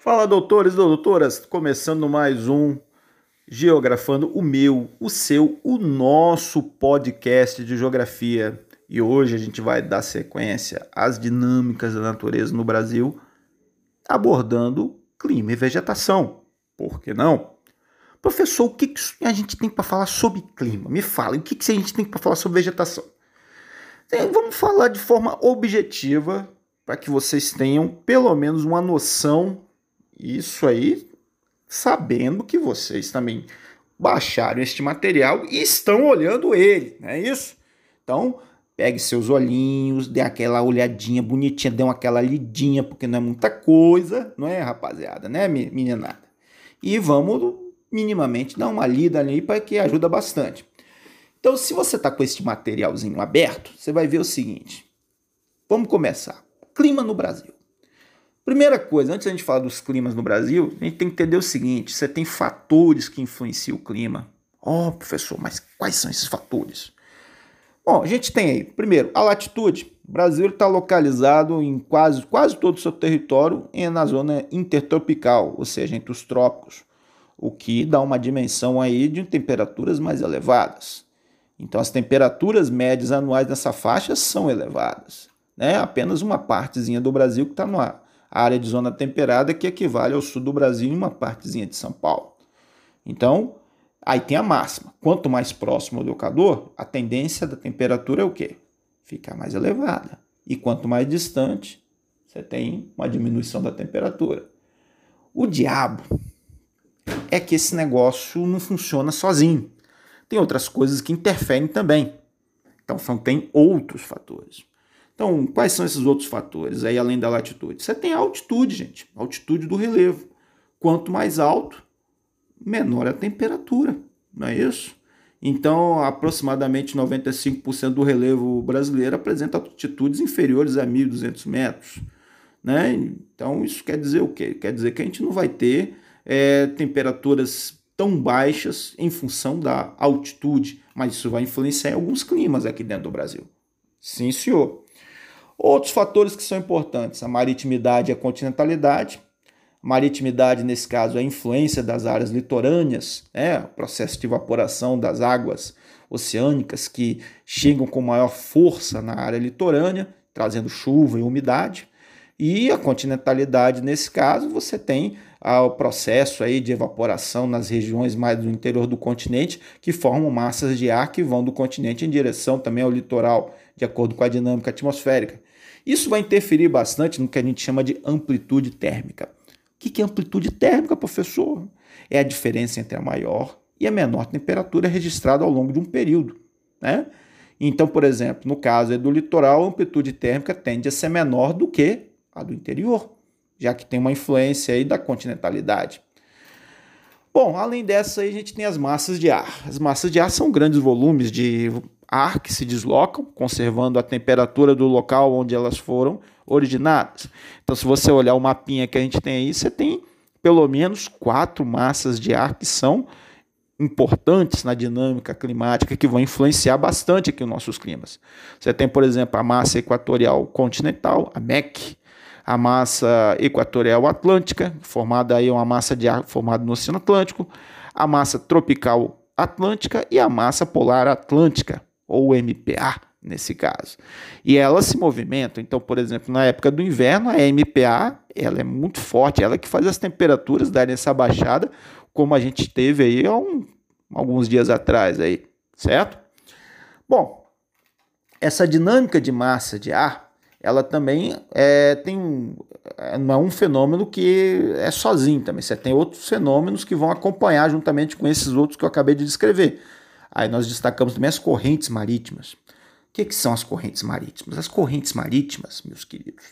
Fala, doutores e doutoras, começando mais um Geografando, o meu, o seu, o nosso podcast de geografia. E hoje a gente vai dar sequência às dinâmicas da natureza no Brasil, abordando clima e vegetação. Por que não? Professor, o que a gente tem para falar sobre clima? Me fala, o que a gente tem para falar sobre vegetação? Vamos falar de forma objetiva, para que vocês tenham pelo menos uma noção isso aí, sabendo que vocês também baixaram este material e estão olhando ele, não é isso? Então, pegue seus olhinhos, dê aquela olhadinha bonitinha, dê aquela lidinha, porque não é muita coisa, não é, rapaziada, né, meninada? E vamos minimamente dar uma lida ali para que ajuda bastante. Então, se você está com este materialzinho aberto, você vai ver o seguinte. Vamos começar. Clima no Brasil. Primeira coisa, antes a gente falar dos climas no Brasil, a gente tem que entender o seguinte: você tem fatores que influenciam o clima. Ó, oh, professor, mas quais são esses fatores? Bom, a gente tem aí, primeiro, a latitude. O Brasil está localizado em quase, quase todo o seu território na zona intertropical, ou seja, entre os trópicos, o que dá uma dimensão aí de temperaturas mais elevadas. Então, as temperaturas médias anuais nessa faixa são elevadas. Né? Apenas uma partezinha do Brasil que está no ar a área de zona temperada que equivale ao sul do Brasil e uma partezinha de São Paulo. Então, aí tem a máxima. Quanto mais próximo do Equador, a tendência da temperatura é o quê? Ficar mais elevada. E quanto mais distante, você tem uma diminuição da temperatura. O diabo é que esse negócio não funciona sozinho. Tem outras coisas que interferem também. Então, são, tem outros fatores. Então, quais são esses outros fatores aí além da latitude? Você tem a altitude, gente, altitude do relevo. Quanto mais alto, menor a temperatura, não é isso? Então, aproximadamente 95% do relevo brasileiro apresenta altitudes inferiores a 1.200 metros. Né? Então, isso quer dizer o quê? Quer dizer que a gente não vai ter é, temperaturas tão baixas em função da altitude, mas isso vai influenciar em alguns climas aqui dentro do Brasil. Sim, senhor. Outros fatores que são importantes, a maritimidade e a continentalidade. Maritimidade, nesse caso, é a influência das áreas litorâneas, é, o processo de evaporação das águas oceânicas que chegam com maior força na área litorânea, trazendo chuva e umidade. E a continentalidade, nesse caso, você tem ah, o processo aí de evaporação nas regiões mais do interior do continente, que formam massas de ar que vão do continente em direção também ao litoral, de acordo com a dinâmica atmosférica. Isso vai interferir bastante no que a gente chama de amplitude térmica. O que é amplitude térmica, professor? É a diferença entre a maior e a menor temperatura registrada ao longo de um período. Né? Então, por exemplo, no caso do litoral, a amplitude térmica tende a ser menor do que a do interior, já que tem uma influência aí da continentalidade. Bom, além dessa, a gente tem as massas de ar. As massas de ar são grandes volumes de ar que se deslocam, conservando a temperatura do local onde elas foram originadas. Então, se você olhar o mapinha que a gente tem aí, você tem pelo menos quatro massas de ar que são importantes na dinâmica climática que vão influenciar bastante aqui os nossos climas. Você tem, por exemplo, a massa equatorial continental, a MEC, a massa equatorial atlântica, formada aí uma massa de ar formada no Oceano Atlântico, a massa tropical atlântica e a massa polar atlântica ou MPA nesse caso. E elas se movimentam. Então, por exemplo, na época do inverno, a MPA ela é muito forte, ela que faz as temperaturas darem essa baixada, como a gente teve aí há um, alguns dias atrás aí, certo? Bom, essa dinâmica de massa de ar, ela também é, tem é, não é um fenômeno que é sozinho também. Você tem outros fenômenos que vão acompanhar juntamente com esses outros que eu acabei de descrever. Aí nós destacamos também as correntes marítimas. O que, que são as correntes marítimas? As correntes marítimas, meus queridos,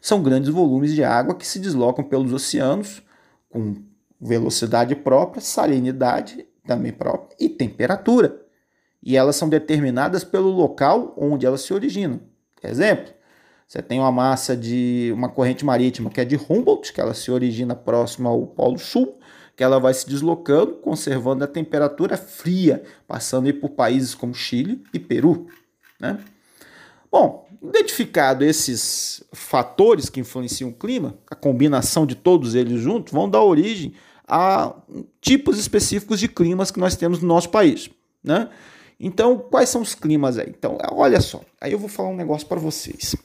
são grandes volumes de água que se deslocam pelos oceanos com velocidade própria, salinidade também própria e temperatura. E elas são determinadas pelo local onde elas se originam. Exemplo, você tem uma massa de uma corrente marítima que é de Humboldt, que ela se origina próximo ao Polo Sul, que ela vai se deslocando, conservando a temperatura fria, passando por países como Chile e Peru. Né? Bom, Identificado esses fatores que influenciam o clima, a combinação de todos eles juntos vão dar origem a tipos específicos de climas que nós temos no nosso país, né? Então, quais são os climas aí? Então, olha só, aí eu vou falar um negócio para vocês.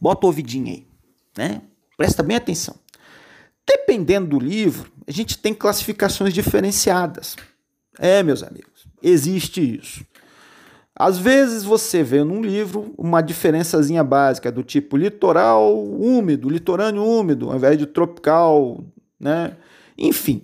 Bota o ouvidinho aí, né? Presta bem atenção. Dependendo do livro, a gente tem classificações diferenciadas. É, meus amigos, existe isso. Às vezes você vê num livro uma diferençazinha básica do tipo litoral úmido, litorâneo úmido, ao invés de tropical, né? Enfim,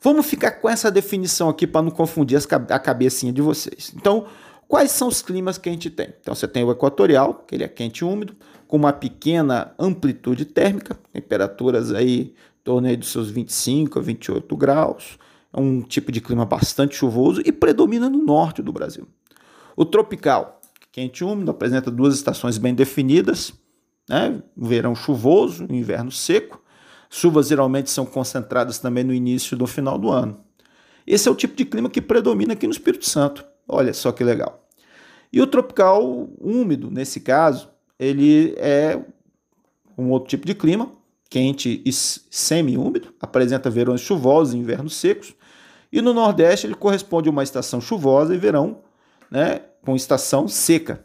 vamos ficar com essa definição aqui para não confundir a cabecinha de vocês. Então, quais são os climas que a gente tem? Então, você tem o equatorial, que ele é quente e úmido, com uma pequena amplitude térmica, temperaturas aí torno aí dos seus 25 a 28 graus. É um tipo de clima bastante chuvoso e predomina no norte do Brasil. O tropical, quente e úmido, apresenta duas estações bem definidas, né? verão chuvoso, inverno seco. Chuvas geralmente são concentradas também no início e no final do ano. Esse é o tipo de clima que predomina aqui no Espírito Santo. Olha só que legal. E o tropical úmido, nesse caso, ele é um outro tipo de clima, quente e semi-úmido, apresenta verões chuvosos e invernos secos. E no Nordeste ele corresponde a uma estação chuvosa e verão, né, com estação seca.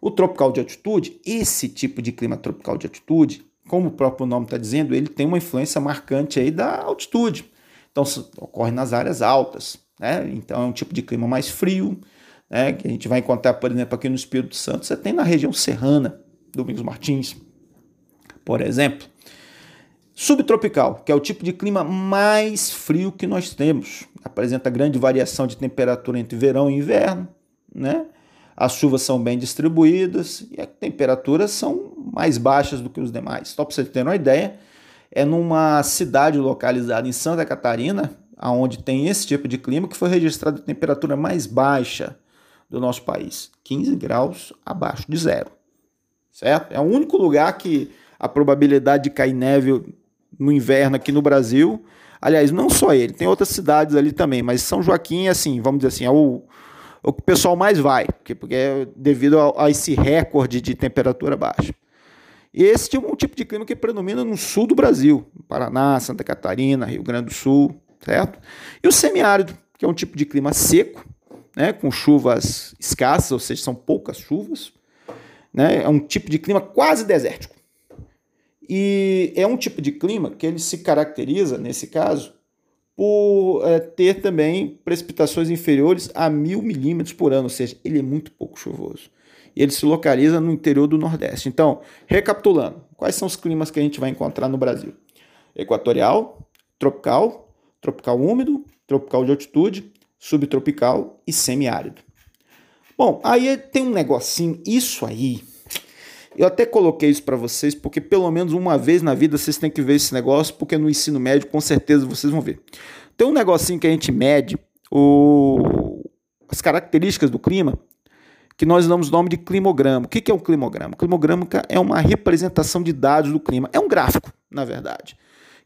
O tropical de altitude, esse tipo de clima tropical de altitude, como o próprio nome está dizendo, ele tem uma influência marcante aí da altitude. Então, ocorre nas áreas altas. Né? Então, é um tipo de clima mais frio, né? que a gente vai encontrar, por exemplo, aqui no Espírito Santo. Você tem na região serrana, Domingos Martins, por exemplo. Subtropical, que é o tipo de clima mais frio que nós temos. Apresenta grande variação de temperatura entre verão e inverno. Né? as chuvas são bem distribuídas e as temperaturas são mais baixas do que os demais. Só para você ter uma ideia, é numa cidade localizada em Santa Catarina, onde tem esse tipo de clima, que foi registrada a temperatura mais baixa do nosso país, 15 graus abaixo de zero. Certo? É o único lugar que a probabilidade de cair neve no inverno aqui no Brasil, aliás, não só ele, tem outras cidades ali também, mas São Joaquim, assim, vamos dizer assim, é o o que o pessoal mais vai, porque, porque é devido a, a, esse recorde de temperatura baixa. E esse é um tipo de clima que predomina no sul do Brasil, Paraná, Santa Catarina, Rio Grande do Sul, certo? E o semiárido, que é um tipo de clima seco, né, com chuvas escassas, ou seja, são poucas chuvas, né, é um tipo de clima quase desértico. E é um tipo de clima que ele se caracteriza, nesse caso, por é, ter também precipitações inferiores a mil milímetros por ano, ou seja, ele é muito pouco chuvoso. E ele se localiza no interior do Nordeste. Então, recapitulando, quais são os climas que a gente vai encontrar no Brasil? Equatorial, tropical, tropical úmido, tropical de altitude, subtropical e semiárido. Bom, aí tem um negocinho, isso aí. Eu até coloquei isso para vocês porque pelo menos uma vez na vida vocês têm que ver esse negócio, porque no ensino médio com certeza vocês vão ver. Tem um negocinho que a gente mede o, as características do clima, que nós damos o nome de climograma. O que é um climograma? Climograma é uma representação de dados do clima. É um gráfico, na verdade,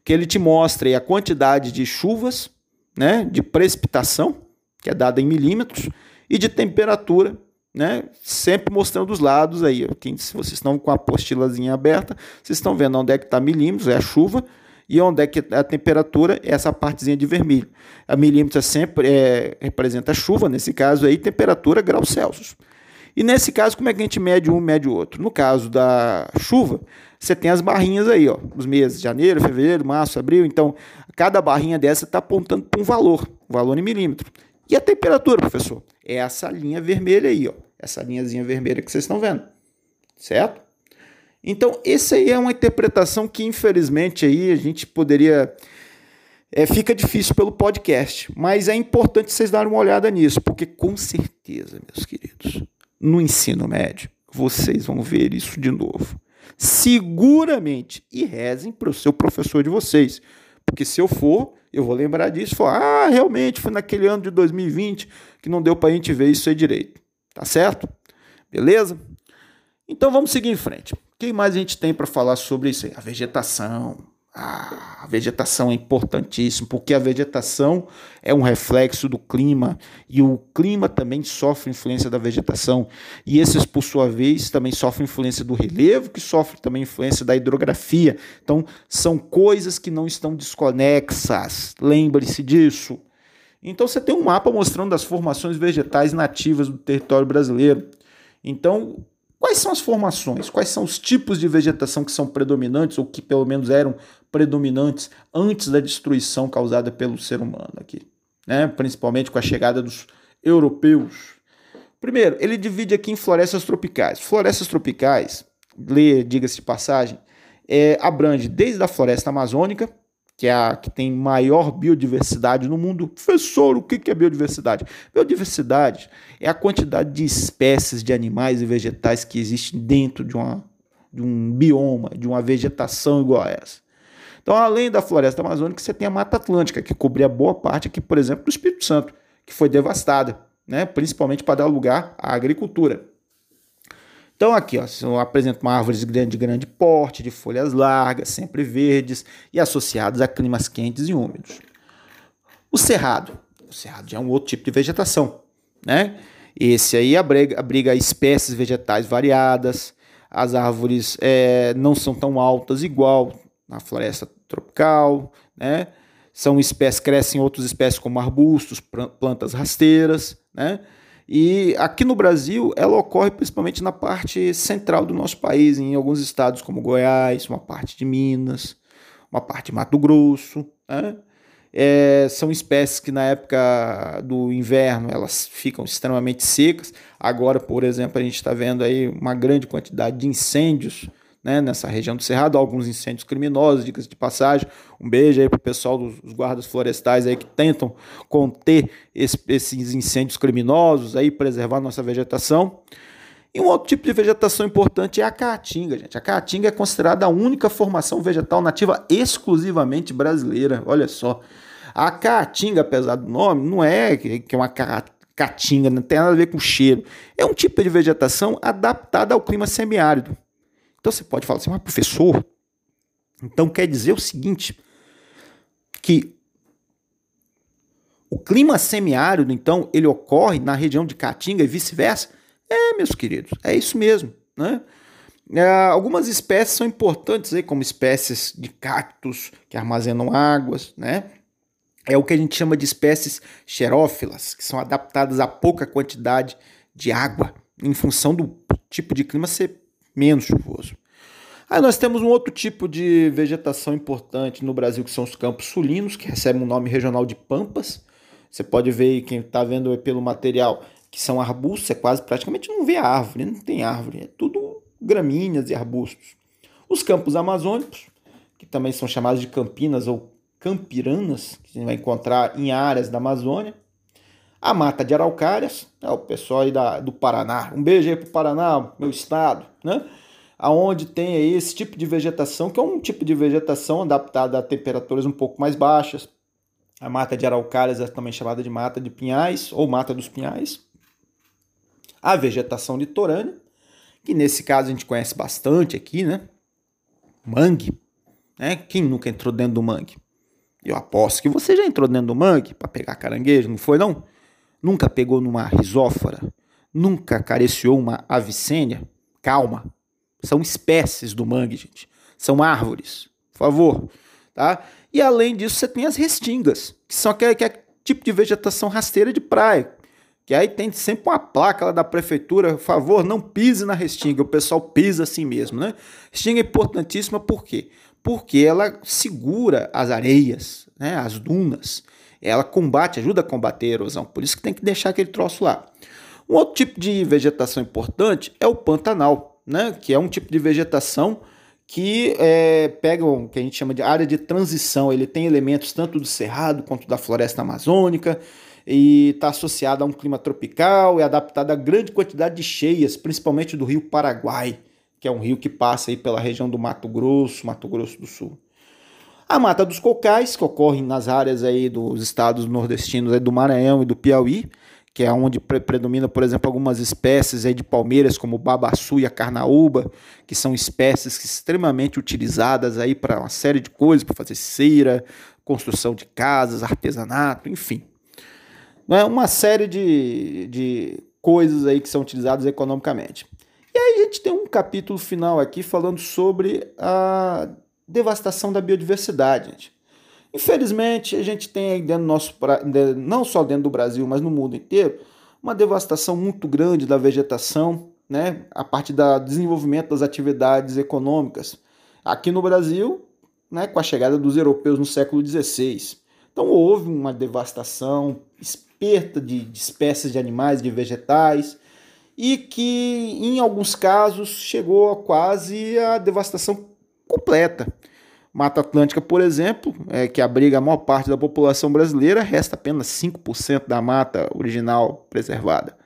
que ele te mostra a quantidade de chuvas, né, de precipitação, que é dada em milímetros, e de temperatura, né, sempre mostrando os lados aí. Quem, se vocês estão com a apostilazinha aberta, vocês estão vendo onde é que está milímetros, é a chuva, e onde é que a temperatura é essa partezinha de vermelho. A milímetro é sempre é, representa chuva, nesse caso aí, temperatura graus Celsius. E nesse caso, como é que a gente mede um mede o outro? No caso da chuva, você tem as barrinhas aí, ó, os meses janeiro, fevereiro, março, abril. Então, cada barrinha dessa está apontando para um valor, um valor em milímetro. E a temperatura, professor? É essa linha vermelha aí, ó, essa linhazinha vermelha que vocês estão vendo, certo? Então, essa aí é uma interpretação que, infelizmente, aí a gente poderia. É, fica difícil pelo podcast, mas é importante vocês darem uma olhada nisso, porque com certeza, meus queridos, no ensino médio, vocês vão ver isso de novo. Seguramente. E rezem para o seu professor de vocês. Porque se eu for, eu vou lembrar disso. Falar, ah, realmente foi naquele ano de 2020 que não deu para a gente ver isso aí direito. Tá certo? Beleza? Então vamos seguir em frente. O que mais a gente tem para falar sobre isso aí? A vegetação, a vegetação é importantíssima, porque a vegetação é um reflexo do clima e o clima também sofre influência da vegetação. E esses, por sua vez, também sofrem influência do relevo, que sofre também influência da hidrografia. Então, são coisas que não estão desconexas. Lembre-se disso. Então, você tem um mapa mostrando as formações vegetais nativas do território brasileiro. Então, Quais são as formações? Quais são os tipos de vegetação que são predominantes ou que pelo menos eram predominantes antes da destruição causada pelo ser humano aqui, né? Principalmente com a chegada dos europeus. Primeiro, ele divide aqui em florestas tropicais. Florestas tropicais, lê, diga-se de passagem, é, abrange desde a floresta amazônica, que é a que tem maior biodiversidade no mundo. Professor, o que é biodiversidade? Biodiversidade é a quantidade de espécies de animais e vegetais que existe dentro de, uma, de um bioma, de uma vegetação igual a essa. Então, além da floresta amazônica, você tem a Mata Atlântica, que cobria boa parte aqui, por exemplo, do Espírito Santo, que foi devastada, né? principalmente para dar lugar à agricultura. Então aqui, ó, eu apresento uma árvore de grande, de grande porte, de folhas largas, sempre verdes e associadas a climas quentes e úmidos. O cerrado. O cerrado já é um outro tipo de vegetação, né? Esse aí abriga, abriga espécies vegetais variadas, as árvores é, não são tão altas igual na floresta tropical, né? São espécies, crescem outras espécies como arbustos, plantas rasteiras, né? E aqui no Brasil, ela ocorre principalmente na parte central do nosso país, em alguns estados como Goiás, uma parte de Minas, uma parte de Mato Grosso. Né? É, são espécies que na época do inverno elas ficam extremamente secas. Agora, por exemplo, a gente está vendo aí uma grande quantidade de incêndios né, nessa região do Cerrado, alguns incêndios criminosos, dicas de passagem. Um beijo aí para o pessoal dos guardas florestais aí que tentam conter esse, esses incêndios criminosos, aí preservar nossa vegetação. E um outro tipo de vegetação importante é a caatinga, gente. A caatinga é considerada a única formação vegetal nativa exclusivamente brasileira. Olha só. A caatinga, apesar do nome, não é que é uma caatinga, não tem nada a ver com cheiro. É um tipo de vegetação adaptada ao clima semiárido. Então você pode falar assim, mas professor, então quer dizer o seguinte, que o clima semiárido, então, ele ocorre na região de Caatinga e vice-versa? É, meus queridos, é isso mesmo, né? É, algumas espécies são importantes aí, como espécies de cactos que armazenam águas, né? É o que a gente chama de espécies xerófilas, que são adaptadas a pouca quantidade de água, em função do tipo de clima ser menos chuvoso. Aí nós temos um outro tipo de vegetação importante no Brasil, que são os campos sulinos, que recebem o um nome regional de pampas. Você pode ver, quem está vendo pelo material, que são arbustos, é quase praticamente não vê árvore, não tem árvore, é tudo gramíneas e arbustos. Os campos amazônicos, que também são chamados de campinas ou campiranas, que você vai encontrar em áreas da Amazônia. A mata de araucárias, é o pessoal aí da, do Paraná. Um beijo aí pro Paraná, meu estado, né? Aonde tem esse tipo de vegetação, que é um tipo de vegetação adaptada a temperaturas um pouco mais baixas. A mata de araucárias é também chamada de mata de pinhais ou mata dos pinhais. A vegetação litorânea, que nesse caso a gente conhece bastante aqui, né? Mangue, né? Quem nunca entrou dentro do mangue? Eu aposto que você já entrou dentro do mangue para pegar caranguejo, não foi não? Nunca pegou numa risófora? Nunca acariciou uma avicênia? Calma. São espécies do mangue, gente. São árvores. Por favor. Tá? E além disso, você tem as restingas, que são aquele, que é tipo de vegetação rasteira de praia. Que aí tem sempre uma placa lá da prefeitura, por favor, não pise na restinga. O pessoal pisa assim mesmo, né? Restinga é importantíssima por quê? Porque ela segura as areias, né? as dunas ela combate, ajuda a combater a erosão. Por isso que tem que deixar aquele troço lá. Um outro tipo de vegetação importante é o pantanal, né? que é um tipo de vegetação que é, pega o que a gente chama de área de transição. Ele tem elementos tanto do cerrado quanto da floresta amazônica e está associado a um clima tropical e adaptado a grande quantidade de cheias, principalmente do rio Paraguai, que é um rio que passa aí pela região do Mato Grosso, Mato Grosso do Sul. A mata dos cocais, que ocorre nas áreas aí dos estados nordestinos aí do Maranhão e do Piauí, que é onde predomina, por exemplo, algumas espécies aí de palmeiras, como o babaçu e a carnaúba, que são espécies extremamente utilizadas aí para uma série de coisas, para fazer cera, construção de casas, artesanato, enfim. É uma série de, de coisas aí que são utilizadas economicamente. E aí a gente tem um capítulo final aqui falando sobre a devastação da biodiversidade, gente. Infelizmente, a gente tem aí dentro do nosso, não só dentro do Brasil, mas no mundo inteiro, uma devastação muito grande da vegetação, né, a partir do desenvolvimento das atividades econômicas. Aqui no Brasil, né, com a chegada dos europeus no século XVI. Então houve uma devastação, esperta de, de espécies de animais, de vegetais, e que em alguns casos chegou a quase a devastação completa. Mata Atlântica, por exemplo, é, que abriga a maior parte da população brasileira, resta apenas 5% da mata original preservada.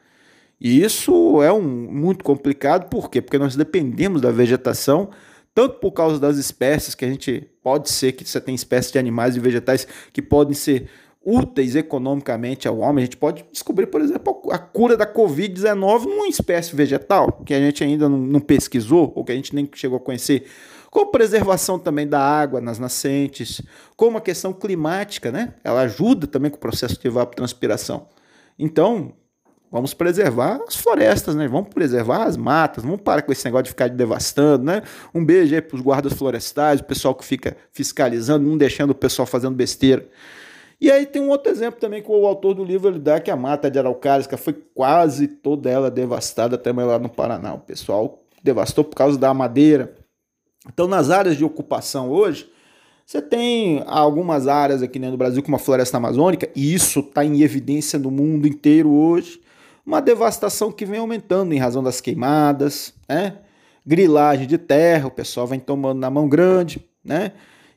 E isso é um, muito complicado, por quê? Porque nós dependemos da vegetação, tanto por causa das espécies, que a gente pode ser que você tem espécies de animais e vegetais que podem ser úteis economicamente ao homem. A gente pode descobrir, por exemplo, a cura da Covid-19 numa espécie vegetal, que a gente ainda não, não pesquisou, ou que a gente nem chegou a conhecer como preservação também da água nas nascentes, como a questão climática, né? Ela ajuda também com o processo de evapotranspiração. Então, vamos preservar as florestas, né? Vamos preservar as matas, vamos parar com esse negócio de ficar devastando, né? Um beijo aí para os guardas florestais, o pessoal que fica fiscalizando, não deixando o pessoal fazendo besteira. E aí tem um outro exemplo também que o autor do livro ele dá, que é a mata de Araucárias, foi quase toda ela devastada até lá no Paraná. O pessoal devastou por causa da madeira, então, nas áreas de ocupação hoje, você tem algumas áreas aqui dentro do Brasil, como a floresta amazônica, e isso está em evidência no mundo inteiro hoje, uma devastação que vem aumentando em razão das queimadas, né? grilagem de terra, o pessoal vem tomando na mão grande, né?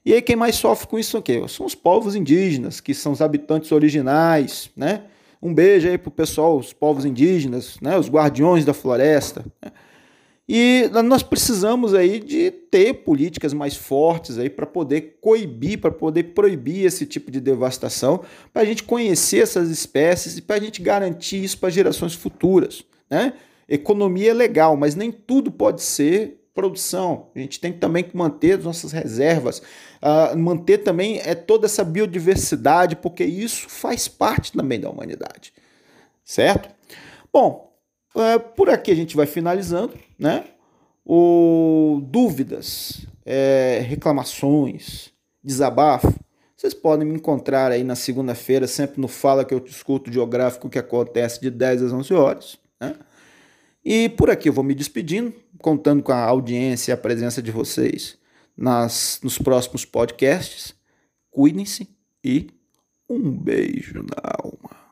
E aí quem mais sofre com isso aqui? São os povos indígenas, que são os habitantes originais, né? Um beijo aí pro pessoal, os povos indígenas, né? Os guardiões da floresta. Né? E nós precisamos aí de ter políticas mais fortes aí para poder coibir, para poder proibir esse tipo de devastação, para a gente conhecer essas espécies e para a gente garantir isso para gerações futuras. Né? Economia é legal, mas nem tudo pode ser produção. A gente tem também que manter as nossas reservas, uh, manter também é, toda essa biodiversidade, porque isso faz parte também da humanidade. Certo? Bom, é, por aqui a gente vai finalizando, né? O, dúvidas, é, reclamações, desabafo, vocês podem me encontrar aí na segunda-feira, sempre no Fala que eu discuto geográfico que acontece de 10 às 11 horas. Né? E por aqui eu vou me despedindo, contando com a audiência e a presença de vocês nas, nos próximos podcasts. Cuidem-se e um beijo na alma.